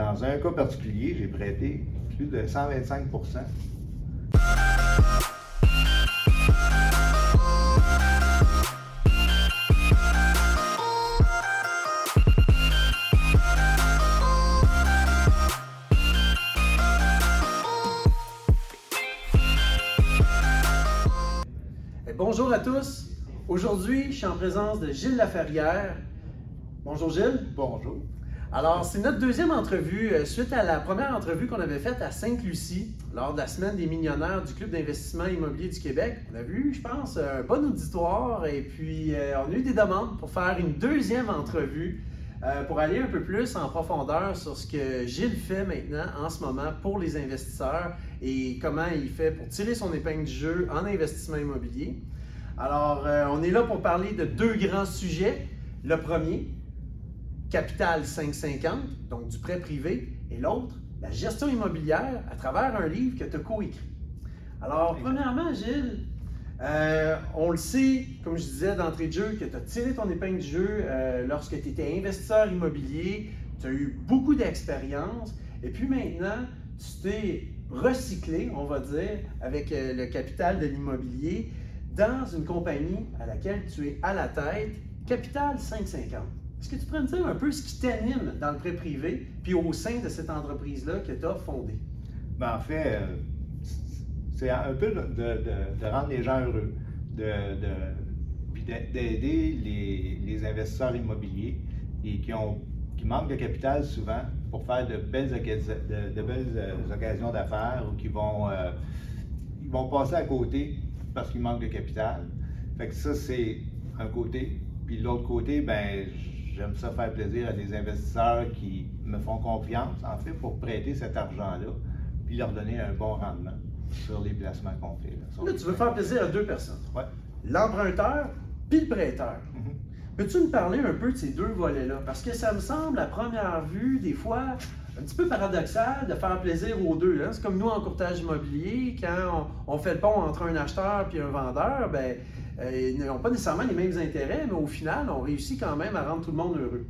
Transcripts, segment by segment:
Dans un cas particulier, j'ai prêté plus de 125% Bonjour à tous. Aujourd'hui, je suis en présence de Gilles Laferrière. Bonjour Gilles. Bonjour. Alors, c'est notre deuxième entrevue euh, suite à la première entrevue qu'on avait faite à Sainte-Lucie lors de la semaine des millionnaires du Club d'investissement immobilier du Québec. On a vu, je pense, un bon auditoire et puis euh, on a eu des demandes pour faire une deuxième entrevue euh, pour aller un peu plus en profondeur sur ce que Gilles fait maintenant en ce moment pour les investisseurs et comment il fait pour tirer son épingle du jeu en investissement immobilier. Alors, on est là pour parler de deux grands sujets. Le premier, Capital 550, donc du prêt privé, et l'autre, la gestion immobilière à travers un livre que tu as coécrit. Alors, premièrement, Gilles, euh, on le sait, comme je disais d'entrée de jeu, que tu as tiré ton épingle du jeu euh, lorsque tu étais investisseur immobilier, tu as eu beaucoup d'expérience, et puis maintenant, tu t'es recyclé, on va dire, avec le capital de l'immobilier dans une compagnie à laquelle tu es à la tête, Capital 550. Est-ce que tu pourrais me dire un peu ce qui t'anime dans le prêt privé, puis au sein de cette entreprise-là que tu as fondée? Ben, en fait, euh, c'est un peu de, rendre les gens heureux, puis d'aider les, investisseurs immobiliers et qui, ont, qui manquent de capital souvent pour faire de belles, belles euh, occasions d'affaires ou qui vont, euh, ils vont passer à côté parce qu'il manque de capital. Fait que ça, c'est un côté. Puis l'autre côté, ben j'aime ça faire plaisir à des investisseurs qui me font confiance, en fait, pour prêter cet argent-là, puis leur donner un bon rendement sur les placements qu'on fait. Là, tu veux faire plaisir à deux personnes. Oui. L'emprunteur puis le prêteur. Mm-hmm. Peux-tu me parler un peu de ces deux volets-là? Parce que ça me semble, à première vue, des fois, un petit peu paradoxal de faire plaisir aux deux. Hein. C'est comme nous en courtage immobilier, quand on, fait le pont entre un acheteur et un vendeur, ben, euh, ils n'ont pas nécessairement les mêmes intérêts, mais au final, on réussit quand même à rendre tout le monde heureux.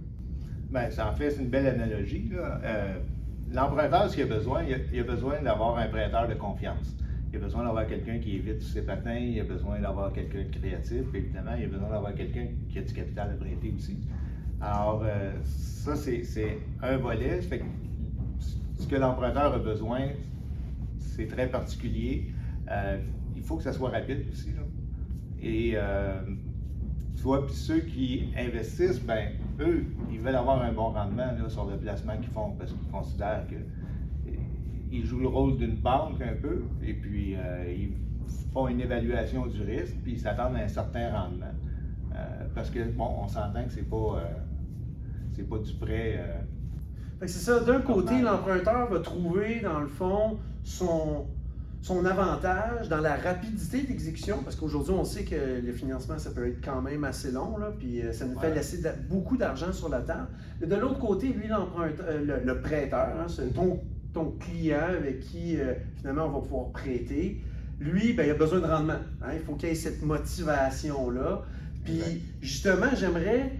Bien, ça en fait, c'est une belle analogie. Euh, l'emprunteur, ce qu'il a besoin, il a, besoin d'avoir un prêteur de confiance. Il a besoin d'avoir quelqu'un qui évite ses patins, il a besoin d'avoir quelqu'un de créatif, évidemment, il a besoin d'avoir quelqu'un qui a du capital à prêter aussi. Alors, euh, ça, c'est un volet. Fait ce que l'emprunteur a besoin, c'est très particulier. Euh, il faut que ça soit rapide aussi. Et euh, soit ceux qui investissent, ben eux, ils veulent avoir un bon rendement sur le placement qu'ils font parce qu'ils considèrent qu'ils jouent le rôle d'une banque un peu, et puis euh, ils font une évaluation du risque, puis ils s'attendent à un certain rendement. parce que, bon, on s'entend que c'est pas, c'est pas du prêt c'est ça, d'un côté, l'emprunteur va trouver, dans le fond, son, son avantage dans la rapidité d'exécution, parce qu'aujourd'hui, on sait que le financement, ça peut être quand même assez long, là, puis euh, ça nous fait laisser beaucoup d'argent sur la table. Mais de l'autre côté, lui, euh, le, prêteur, hein, c'est ton, ton, client avec qui, euh, finalement, on va pouvoir prêter, lui, ben, il a besoin de rendement. Hein. il faut qu'il ait cette motivation-là. Puis, justement, j'aimerais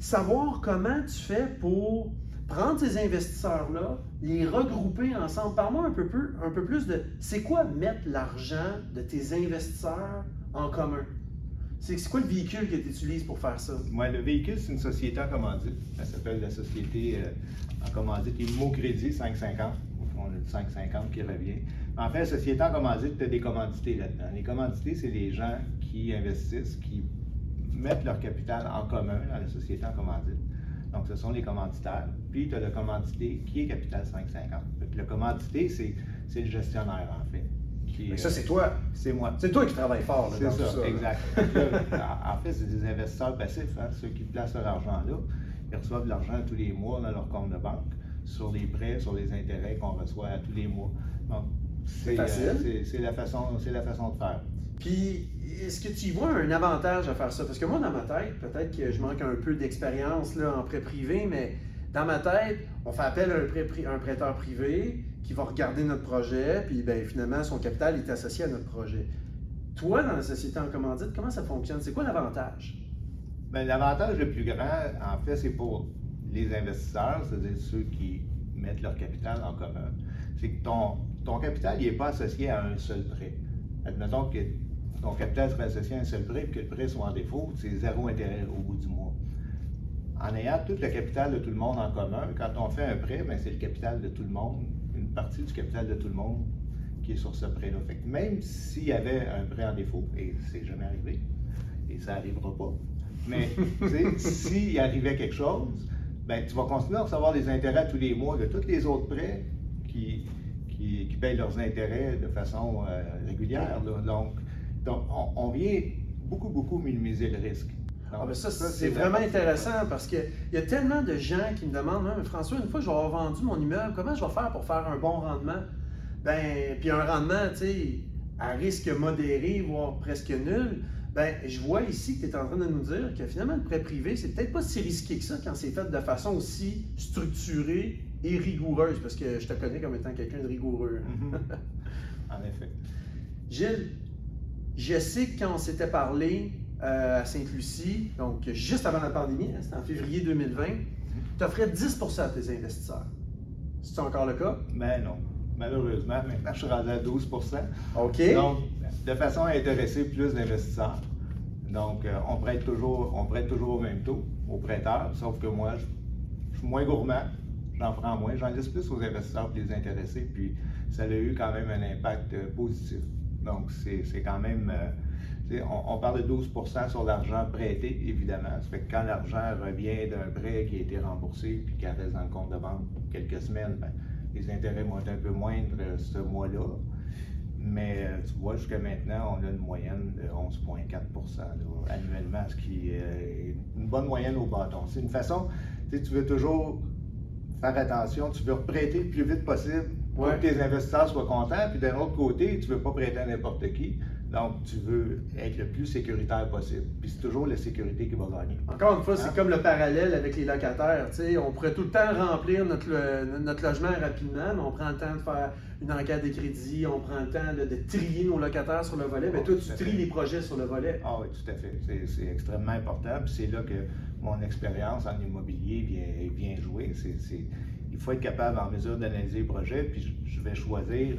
savoir comment tu fais pour prendre ces investisseurs-là, les regrouper ensemble. Parle-moi un peu, un peu plus de c'est quoi mettre l'argent de tes investisseurs en commun? C'est quoi le véhicule que tu utilises pour faire ça? Oui, le véhicule, c'est une société en commandite. Elle s'appelle la société euh, en commandite Crédit 550. On a le 550 qui revient. En fait, la société en commandite, tu as des commandités là-dedans. Les commandités, c'est les gens qui investissent, qui mettent leur capital en commun dans la société en commandite. Donc, ce sont les commanditaires. Puis, tu as le commandité qui est Capital 550. le commandité, c'est le gestionnaire, en fait. Mais ça, c'est toi. C'est moi. C'est toi qui travailles fort là, C'est ça, exact. en fait, c'est des investisseurs passifs, hein, ceux qui placent leur argent là. Ils reçoivent de l'argent tous les mois dans leur compte de banque sur les prêts, sur les intérêts qu'on reçoit tous les mois. Donc, c'est euh, la, façon, la façon de faire. Puis, est-ce que tu vois un avantage à faire ça? Parce que moi, dans ma tête, peut-être que je manque un peu d'expérience en prêt privé, mais dans ma tête, on fait appel à un, prêteur privé qui va regarder notre projet, puis ben, finalement, son capital est associé à notre projet. Toi, dans la société en commandite, comment ça fonctionne? C'est quoi l'avantage? Bien, l'avantage le plus grand, en fait, c'est pour les investisseurs, c'est-à-dire ceux qui mettent leur capital en commun, c'est que ton, ton capital n'est pas associé à un seul prêt. Admettons que ton capital serait associé à un seul prêt et que le prêt soit en défaut, c'est zéro intérêt au bout du mois. En ayant tout le capital de tout le monde en commun, quand on fait un prêt, ben, c'est le capital de tout le monde, une partie du capital de tout le monde qui est sur ce prêt-là. même s'il y avait un prêt en défaut, et c'est jamais arrivé, et ça n'arrivera pas, mais s'il arrivait quelque chose, ben, tu vas continuer à recevoir des intérêts tous les mois de tous les autres prêts qui, qui, payent leurs intérêts de façon euh, régulière. Donc, donc on, vient beaucoup, beaucoup minimiser le risque. ah ben ça, c'est vraiment intéressant parce qu'il y a tellement de gens qui me demandent François, une fois que je vais avoir vendu mon immeuble, comment je vais faire pour faire un bon rendement? Ben, puis un rendement, tu sais, à risque modéré, voire presque nul. Ben, je vois ici que tu es en train de nous dire que finalement, le prêt privé, c'est peut-être pas si risqué que ça quand c'est fait de façon aussi structurée et rigoureuse, parce que je te connais comme étant quelqu'un de rigoureux. Mhm. en effet. Gilles, je sais que quand on s'était parlé euh, à Sainte-Lucie, donc juste avant la pandémie, hein, c'était en février 2020, tu offrais 10% à tes investisseurs. C'est encore le cas? Ben non. Malheureusement, maintenant je suis rendu à 12% OK. Donc, de façon à intéresser plus d'investisseurs. Donc, euh, on, prête toujours, on prête toujours au même taux aux prêteurs, sauf que moi, je, suis moins gourmand, j'en prends moins, j'en laisse plus aux investisseurs pour les intéresser, puis ça a eu quand même un impact euh, positif. Donc, c'est quand même. Euh, on, parle de 12% sur l'argent prêté, évidemment. Ça fait que quand l'argent revient d'un prêt qui a été remboursé puis qui reste dans le compte de banque quelques semaines, ben, les intérêts vont être un peu moindres ce mois-là. Mais euh, tu vois, jusqu'à maintenant, on a une moyenne de 11,4% annuellement, ce qui est une bonne moyenne au bâton. C'est une façon, tu veux toujours faire attention, tu veux prêter le plus vite possible pour que tes investisseurs soient contents, puis d'un autre côté, tu ne veux pas prêter à n'importe qui. Donc, tu veux être le plus sécuritaire possible. Puis c'est toujours la sécurité qui va gagner. Encore une fois, c'est hein? comme le parallèle avec les locataires. on pourrait tout le temps remplir notre, notre logement rapidement, mais on prend le temps de faire une enquête de crédit, on prend le temps de, trier nos locataires sur le volet. Mais toi, tu tries les projets sur le volet. Ah oui, tout à fait. C'est extrêmement important. Puis c'est là que mon expérience en immobilier vient, vient jouer. Il faut être capable en mesure d'analyser le projet, puis je vais choisir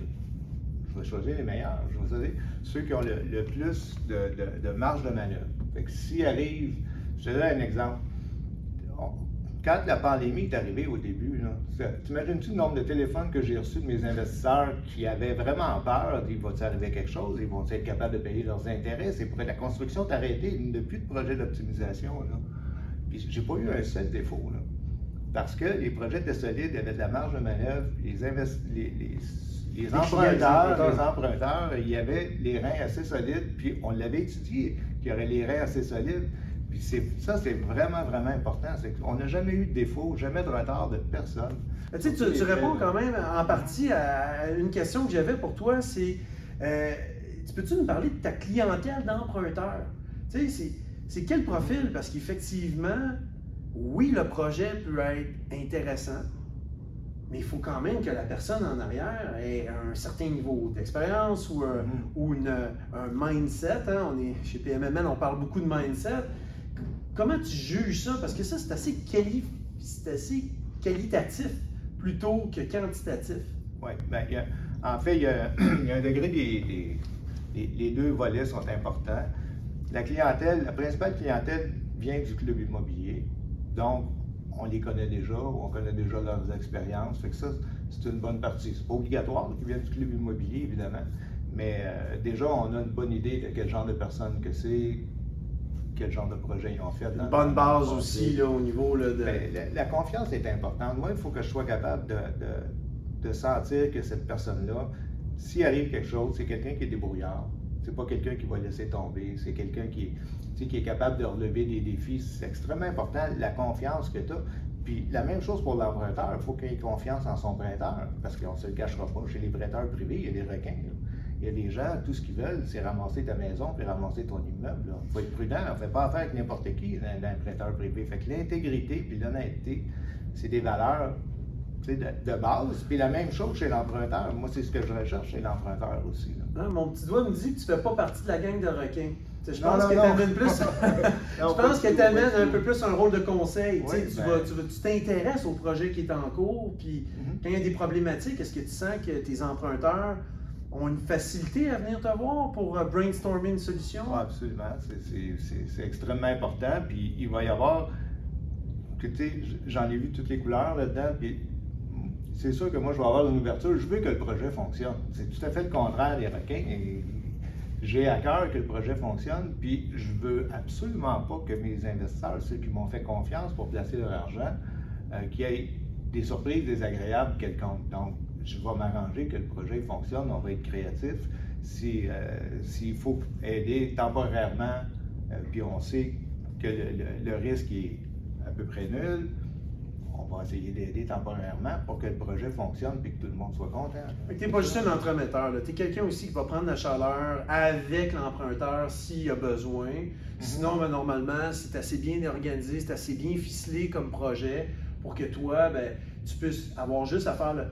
je vais choisir les meilleurs. Je vais choisir ceux qui ont le, plus de, marge de manœuvre. Fait que s'il arrive, je te donne un exemple. Quand la pandémie est arrivée au début, t'imagines-tu le nombre de téléphones que j'ai reçus de mes investisseurs qui avaient vraiment peur, il va arriver quelque chose, ils vont être capables de payer leurs intérêts, c'est pour la construction est arrêtée, il n'y a plus de projet d'optimisation. Puis j'ai pas eu un seul défaut. Parce que les projets étaient solides, il y avait de la marge de manœuvre, les, les les emprunteurs, les emprunteurs, il y avait les reins assez solides, puis on l'avait étudié, qu'il y aurait les reins assez solides. Puis ça, c'est vraiment, vraiment important. On n'a jamais eu de défaut, jamais de retard de personne. Tu, sais, tu, réponds quand même en partie à une question que j'avais pour toi, c'est euh, tu peux-tu nous parler de ta clientèle d'emprunteurs? Tu sais, c'est quel profil? Parce qu'effectivement, oui, le projet peut être intéressant, mais il faut quand même que la personne en arrière ait un certain niveau d'expérience ou, un, mm-hmm. ou un mindset. Hein. On est, chez PMML, on parle beaucoup de mindset. Comment tu juges ça? Parce que ça, c'est assez, assez qualitatif plutôt que quantitatif. Oui, ben, en fait, il y, a, un degré des, les deux volets sont importants. La clientèle, la principale clientèle vient du club immobilier. Donc, on les connaît déjà, on connaît déjà leurs expériences. Fait que ça, c'est une bonne partie. C'est pas obligatoire qu'ils viennent du club immobilier, évidemment, mais euh, déjà, on a une bonne idée de quel genre de personnes que c'est, quel genre de projet ils ont fait. Une bonne base aussi là, au niveau de. Ben, la, confiance est importante. Moi, il faut que je sois capable de, de sentir que cette personne-là, s'il arrive quelque chose, c'est quelqu'un qui est débrouillard. C'est pas quelqu'un qui va laisser tomber. C'est quelqu'un qui, qui est capable de relever des défis. C'est extrêmement important, la confiance que tu as. Puis la même chose pour l'emprunteur, il faut qu'il ait confiance en son prêteur, parce qu'on ne se le cachera pas. Chez les prêteurs privés, il y a des requins. Il y a des gens, tout ce qu'ils veulent, c'est ramasser ta maison puis ramasser ton immeuble. Il faut être prudent, on ne fait pas affaire avec n'importe qui, d'un prêteur privé. Fait que l'intégrité puis l'honnêteté, c'est des valeurs de, base. Puis la même chose chez l'emprunteur. Moi, c'est ce que je recherche chez l'emprunteur aussi. Ah, mon petit doigt me dit que tu ne fais pas partie de la gang de requins. Je pense qu'elle t'amène plus. je pense t'amène un peu plus un rôle de conseil. tu, ben tu t'intéresses au projet qui est en cours, puis mm-hmm. quand il y a des problématiques, est-ce que tu sens que tes emprunteurs ont une facilité à venir te voir pour euh, brainstormer une solution? absolument. C'est extrêmement important. Puis il va y avoir. J'en ai vu toutes les couleurs là-dedans. Puis c'est sûr que moi, je vais avoir une ouverture. Je veux que le projet fonctionne. C'est tout à fait le contraire des requins. J'ai à cœur que le projet fonctionne, puis je veux absolument pas que mes investisseurs, ceux qui m'ont fait confiance pour placer leur argent, euh, qu'il y ait des surprises désagréables quelconques. Donc, je vais m'arranger que le projet fonctionne, on va être créatif. Euh, s'il faut aider temporairement, euh, puis on sait que le, risque est à peu près nul, on va essayer d'aider temporairement pour que le projet fonctionne et que tout le monde soit content. Tu n'es pas juste un entremetteur, tu es quelqu'un aussi qui va prendre la chaleur avec l'emprunteur s'il y a besoin. Mhm. Sinon, ben, normalement, c'est assez bien organisé, c'est assez bien ficelé comme projet pour que toi, ben, tu puisses avoir juste à faire le,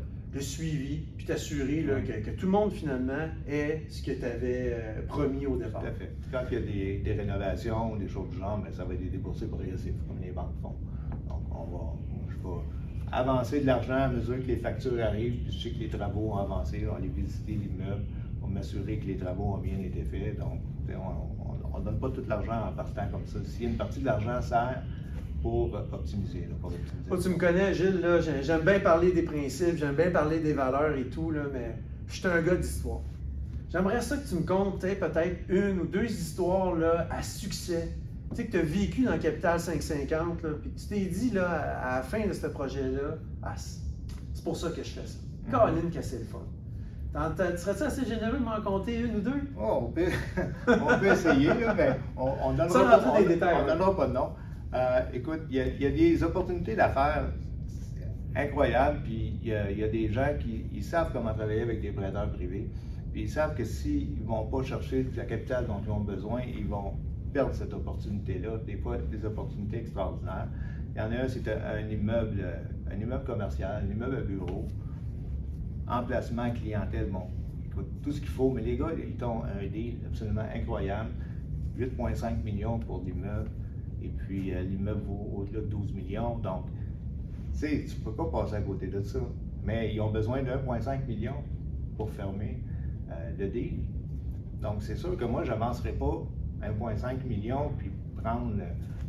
suivi, puis t'assurer que, tout le monde finalement ait ce que tu avais euh, promis au départ. Tout à fait. Quand il y a des, rénovations, des choses du genre, ben, ça va être déboursé progressif, comme les banques font. Donc, on va, avancer de l'argent à mesure que les factures arrivent. je sais que les travaux ont avancé. On aller visiter l'immeuble pour m'assurer que les travaux ont bien été faits. Donc, on ne donne pas tout l'argent en partant comme ça. A une partie de l'argent sert pour optimiser. tu me connais, Gilles, j'aime bien parler des principes, j'aime bien parler des valeurs et tout, là, mais je suis un gars d'histoire. J'aimerais ça que tu me contes peut-être une ou deux histoires là, à succès tu sais, que tu as vécu dans Capital 550, là, puis tu t'es dit là, à, la fin de ce projet-là, ah, c'est pour ça que je fais ça. Mm-hmm. Caroline, que c'est le fun. Serais-tu assez généreux de m'en compter une ou deux? Oh, on, peut, on peut essayer, là, mais on, on donnera pas, des détails, on, donnera pas de nom. Euh, écoute, il y, a des opportunités d'affaires incroyables, puis il y, a des gens qui ils savent comment travailler avec des prêteurs privés, puis ils savent que s'ils ne vont pas chercher la capitale dont ils ont besoin, ils vont perdre cette opportunité-là, des fois des opportunités extraordinaires. Il y en a un, c'est un immeuble, un immeuble commercial, un immeuble à bureau, emplacement, clientèle, bon, tout ce qu'il faut, mais les gars, ils ont un deal absolument incroyable. 8,5 millions pour l'immeuble, et puis euh, l'immeuble vaut au-delà de 12 millions. Donc, tu sais, tu peux pas passer à côté de ça. Mais ils ont besoin de 1,5 million pour fermer euh, le deal. Donc, c'est sûr que moi, je n'avancerai pas 1,5 million, puis prendre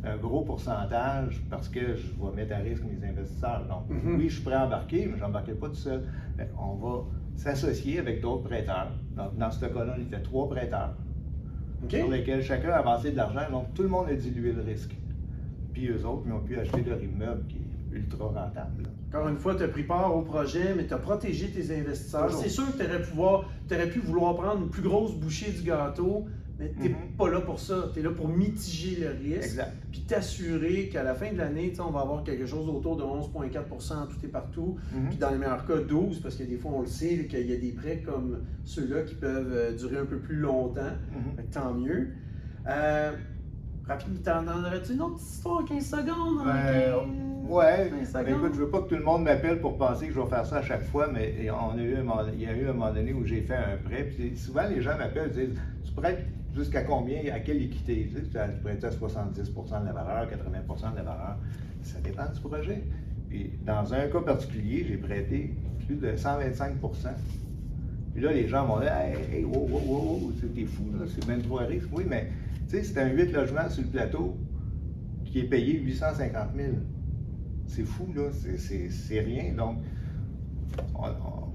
un gros pourcentage parce que je vais mettre à risque mes investisseurs. Donc, mhm. oui, je suis prêt à embarquer, mais je n'embarquerai pas tout seul. on va s'associer avec d'autres prêteurs. Donc, dans ce cas-là, il était trois prêteurs sur lesquels chacun a avancé de l'argent. Donc, tout le monde a dilué le risque. Puis eux autres, ils ont pu acheter leur immeuble qui est ultra rentable. Encore une fois, tu as pris part au projet, mais tu as protégé tes investisseurs. C'est sûr que tu aurais, aurais, pu vouloir prendre une plus grosse bouchée du gâteau, mais tu n'es mhm. pas là pour ça. Tu es là pour mitiger le risque. Puis t'assurer qu'à la fin de l'année, on va avoir quelque chose autour de 11,4% tout et partout. Mhm. Puis dans les meilleurs cas, 12 parce que des fois, on le sait, qu'il y a des prêts comme ceux-là qui peuvent euh, durer un peu plus longtemps. Mhm. Tant mieux. Euh, rapidement, t'en aurais-tu une autre histoire, 15 secondes? Ben, Ouais, ben, écoute, je veux pas que tout le monde m'appelle pour penser que je vais faire ça à chaque fois, mais on a eu il y a eu un moment donné où j'ai fait un prêt. Puis souvent, les gens m'appellent et disent Tu prêtes jusqu'à combien, à quelle équité Tu, sais, tu prêtes à 70% de la valeur, 80% de la valeur. Ça dépend du projet. Puis dans un cas particulier, j'ai prêté plus de 125% Puis là, les gens m'ont dit Hey, wow, wow, wow, t'es fou, c'est 23 risques. Oui, mais tu sais, c'est un 8 logements sur le plateau qui est payé 850 000 c'est fou, là. C'est rien. Donc,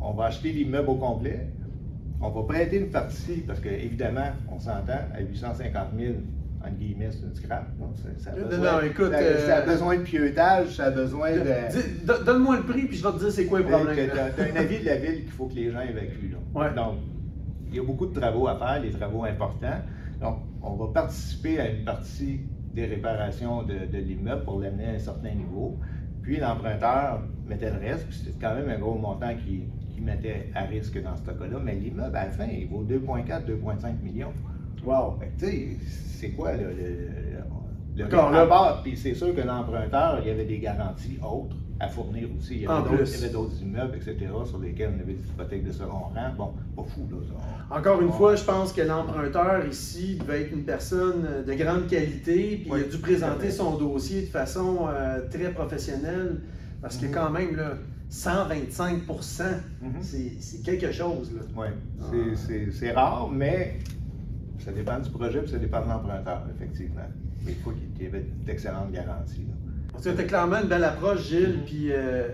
on, va acheter l'immeuble au complet. On va prêter une partie, parce qu'évidemment, on s'entend, à 850 000, en guillemets, c'est une scrap. Ça, a besoin, non, écoute, ça, a euh, besoin de pieutage, ça a besoin de. Donne-moi le prix, puis je vais te dire c'est quoi le problème. Tu as, un avis de la ville qu'il faut que les gens évacuent. Là. Donc, il y a beaucoup de travaux à faire, des travaux importants. Donc, on va participer à une partie des réparations de, de l'immeuble pour l'amener à un certain niveau. Puis l'emprunteur mettait le reste, puis c'était quand même un gros montant qui, mettait à risque dans ce cas-là. Mais l'immeuble, à la fin, il vaut 2,4, 2,5 millions. Wow! tu sais, c'est quoi le, le, le, Puis c'est sûr que l'emprunteur, il y avait des garanties autres à fournir aussi. Il y avait d'autres- immeubles, etc., sur lesquels on avait des hypothèques de second rang. Bon, pas fou, là. ça. Encore une On- fois, je pense que l'emprunteur ici devait être une personne de grande qualité, puis Oui, il a dû présenter son dossier de façon euh, très professionnelle, parce que Mhm. quand même, là, 125 Mhm. c'est c'est quelque chose. Oui, Ah. c'est- rare, mais ça dépend du projet puis ça dépend de l'emprunteur, effectivement. Mais il faut qu'il y ait d'excellentes garanties. as clairement une belle approche, Gilles, Mhm. puis euh,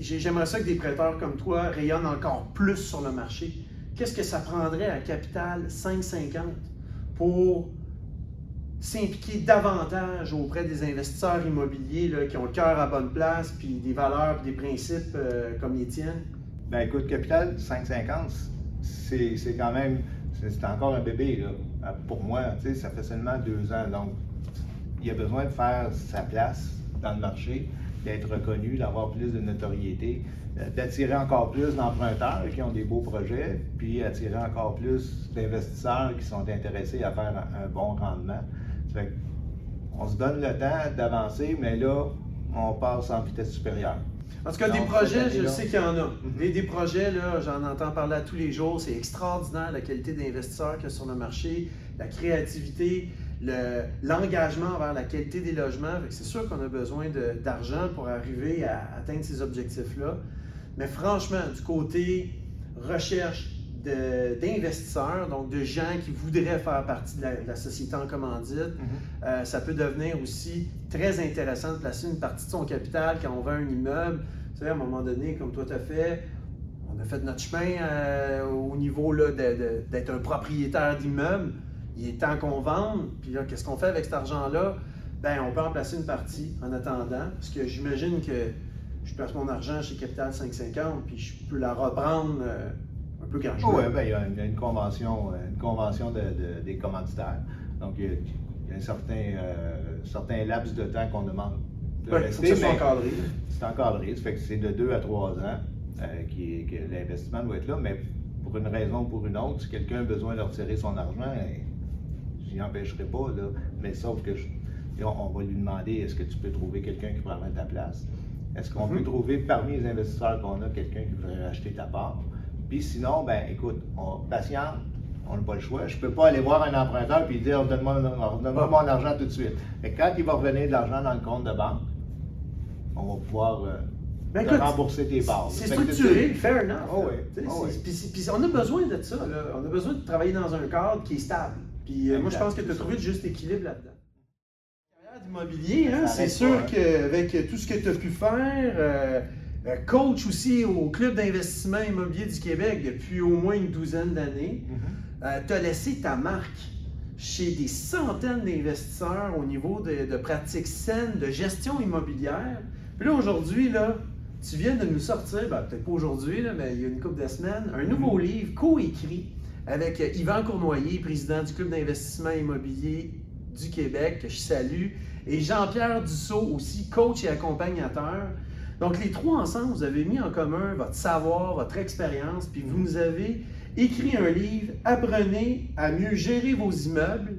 j'aimerais ça que des prêteurs comme toi rayonnent encore plus sur le marché. Qu'est-ce que ça prendrait à Capital 550 pour s'impliquer davantage auprès des investisseurs immobiliers qui ont le cœur à bonne place, puis des valeurs, puis des principes euh, comme les tiennes? Ben écoute, Capital 550, c'est c'est quand même, c'est encore un bébé, Pour moi, ça fait seulement deux ans, donc il a besoin de faire sa place dans le marché, d'être reconnu, d'avoir plus de notoriété, euh, d'attirer encore plus d'emprunteurs qui ont des beaux projets, puis attirer encore plus d'investisseurs qui sont intéressés à faire un bon rendement. Fait que on se donne le temps d'avancer, mais là, on passe en vitesse supérieure. En tout cas, des projets, je sais qu'il y en a. Mhm. Des, des projets, là, j'en entends parler à tous les jours. C'est extraordinaire la qualité d'investisseurs qu'il y a sur le marché, la créativité, le- l'engagement envers la qualité des logements. Fait que C'est sûr qu'on a besoin d'argent pour arriver à atteindre ces objectifs-là. Mais franchement, du côté recherche d'investisseurs, donc de gens qui voudraient faire partie de la, de la société en commandite, euh, ça peut devenir aussi très intéressant de placer une partie de son capital quand on vend un immeuble. Tu sais, à un moment donné, comme toi tu as fait, on a fait notre chemin euh, au niveau d'être un propriétaire d'immeuble. Il est temps qu'on vende. Puis là, qu'est-ce qu'on fait avec cet argent-là? Ben, on peut en placer une partie en attendant. Parce que j'imagine que je place mon argent chez Capital 550, puis je peux la reprendre euh, peu quand je veux. Oui, ben, il y a une, convention, euh, une convention de- de- des commanditaires. Donc, il y a, il y a un certain, euh, certain laps de temps qu'on demande de mais encadré. C'est encadré, ça fait que c'est de 2 à 3 ans euh, qui que l'investissement doit être là, mais pour une raison ou pour une autre, si quelqu'un a besoin de retirer son argent, eh, je n'y empêcherai pas, là, mais sauf que je- on, va lui demander est-ce que tu peux trouver quelqu'un qui prendrait ta place? Est-ce qu'on Mhm. peut trouver parmi les investisseurs qu'on a quelqu'un qui voudrait acheter ta part? Puis sinon, ben écoute, on patiente, on n'a pas le choix. Je ne peux pas aller voir un emprunteur et dire donne-moi donne-moi mon argent tout de suite. Mais quand il va revenir de l'argent dans le compte de banque, on va pouvoir euh, Ben, écoute, rembourser tes parts. C'est structuré, fair enough. Oh oui, oh oui. on a besoin de ça. là. On a besoin de travailler dans un cadre qui est stable. Puis euh, moi, je pense que tu as trouvé le juste équilibre là-dedans. D'immobilier, hein, c'est sûr hein. qu'avec tout ce que tu as pu faire, euh, coach aussi au Club d'investissement immobilier du Québec depuis au moins une douzaine d'années, Mhm. tu as laissé ta marque chez des centaines d'investisseurs au niveau de, de pratiques saines de gestion immobilière. Puis là, aujourd'hui, là, tu viens de nous sortir, ben, peut-être pas aujourd'hui, là, mais il y a une couple de semaines, un nouveau Mhm. livre co-écrit avec euh, Yvan Cournoyer, président du Club d'investissement immobilier du Québec, que je salue, et Jean-Pierre Dussault, aussi coach et accompagnateur. Donc, les trois ensemble, vous avez mis en commun votre savoir, votre expérience, puis vous nous avez écrit un livre Apprenez à mieux gérer vos immeubles